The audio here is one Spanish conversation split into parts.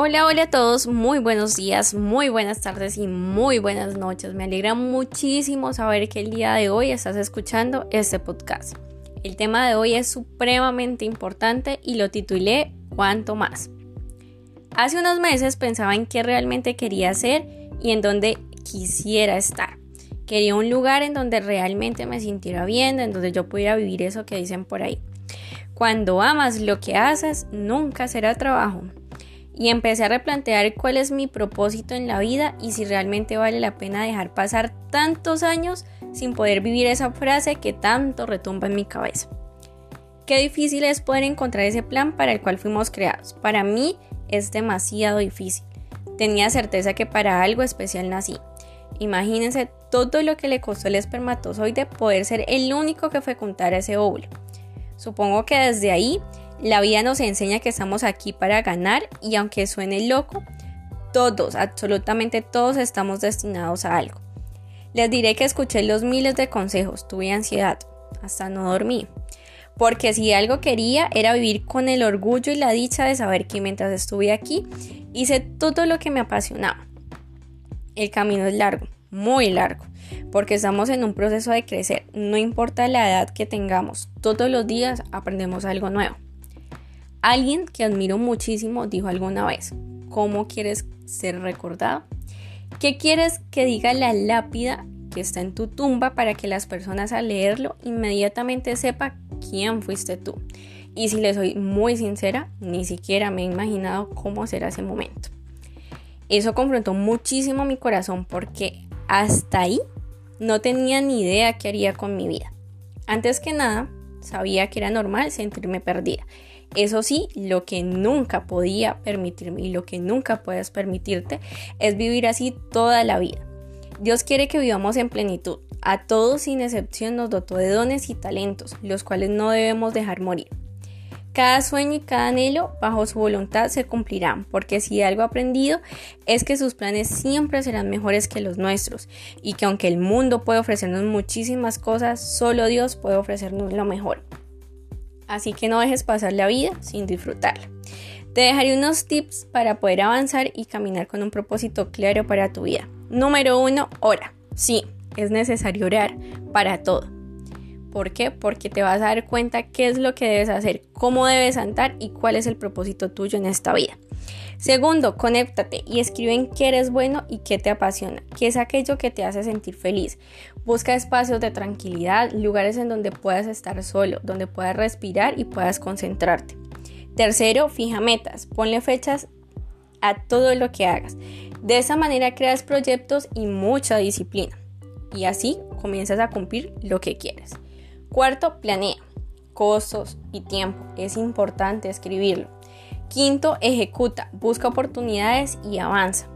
Hola, hola a todos, muy buenos días, muy buenas tardes y muy buenas noches. Me alegra muchísimo saber que el día de hoy estás escuchando este podcast. El tema de hoy es supremamente importante y lo titulé ¿Cuánto más? Hace unos meses pensaba en qué realmente quería hacer y en dónde quisiera estar. Quería un lugar en donde realmente me sintiera bien, en donde yo pudiera vivir eso que dicen por ahí. Cuando amas lo que haces, nunca será trabajo, y empecé a replantear cuál es mi propósito en la vida y si realmente vale la pena dejar pasar tantos años sin poder vivir esa frase que tanto retumba en mi cabeza. Qué difícil es poder encontrar ese plan para el cual fuimos creados. Para mí es demasiado difícil. Tenía certeza que para algo especial nací. Imagínense todo lo que le costó el espermatozoide poder ser el único que fecundara ese óvulo. Supongo que desde ahí la vida nos enseña que estamos aquí para ganar y aunque suene loco, todos, absolutamente todos estamos destinados a algo. Les diré que escuché los miles de consejos, tuve ansiedad, hasta no dormí. Porque si algo quería era vivir con el orgullo y la dicha de saber que mientras estuve aquí hice todo lo que me apasionaba. El camino es largo, muy largo, porque estamos en un proceso de crecer, no importa la edad que tengamos, todos los días aprendemos algo nuevo. Alguien que admiro muchísimo dijo alguna vez, ¿cómo quieres ser recordado? ¿Qué quieres que diga la lápida que está en tu tumba para que las personas al leerlo inmediatamente sepa quién fuiste tú? Y si le soy muy sincera, ni siquiera me he imaginado cómo será ese momento. Eso confrontó muchísimo mi corazón porque hasta ahí no tenía ni idea qué haría con mi vida. Antes que nada, sabía que era normal sentirme perdida eso sí, lo que nunca podía permitirme y lo que nunca puedes permitirte es vivir así toda la vida. Dios quiere que vivamos en plenitud. A todos sin excepción nos dotó de dones y talentos, los cuales no debemos dejar morir. Cada sueño y cada anhelo bajo su voluntad se cumplirán, porque si algo aprendido es que sus planes siempre serán mejores que los nuestros, y que aunque el mundo puede ofrecernos muchísimas cosas, solo Dios puede ofrecernos lo mejor así que no dejes pasar la vida sin disfrutarla. Te dejaré unos tips para poder avanzar y caminar con un propósito claro para tu vida. Número uno, ora. Sí, es necesario orar para todo. ¿Por qué? Porque te vas a dar cuenta qué es lo que debes hacer, cómo debes andar y cuál es el propósito tuyo en esta vida. Segundo, conéctate y escribe en qué eres bueno y qué te apasiona, qué es aquello que te hace sentir feliz. Busca espacios de tranquilidad, lugares en donde puedas estar solo, donde puedas respirar y puedas concentrarte. Tercero, fija metas, ponle fechas a todo lo que hagas. De esa manera creas proyectos y mucha disciplina. Y así comienzas a cumplir lo que quieres. Cuarto, planea. Costos y tiempo. Es importante escribirlo. Quinto, ejecuta, busca oportunidades y avanza.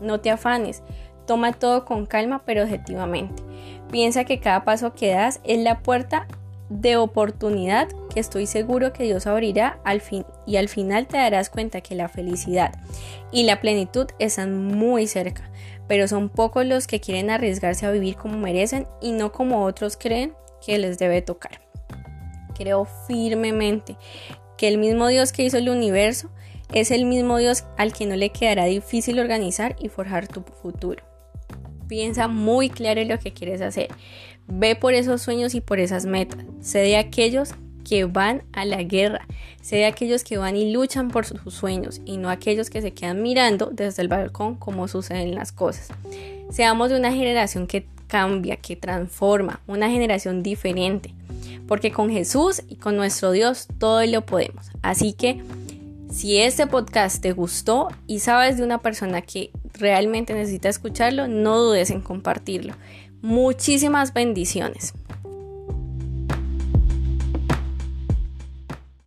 No te afanes, toma todo con calma pero objetivamente. Piensa que cada paso que das es la puerta de oportunidad que estoy seguro que Dios abrirá al fin y al final te darás cuenta que la felicidad y la plenitud están muy cerca, pero son pocos los que quieren arriesgarse a vivir como merecen y no como otros creen que les debe tocar. Creo firmemente que el mismo Dios que hizo el universo es el mismo Dios al que no le quedará difícil organizar y forjar tu futuro. Piensa muy claro en lo que quieres hacer. Ve por esos sueños y por esas metas. Sé de aquellos que van a la guerra. Sé de aquellos que van y luchan por sus sueños y no aquellos que se quedan mirando desde el balcón cómo suceden las cosas. Seamos de una generación que cambia, que transforma, una generación diferente porque con Jesús y con nuestro Dios todo lo podemos. Así que si este podcast te gustó y sabes de una persona que realmente necesita escucharlo, no dudes en compartirlo. Muchísimas bendiciones.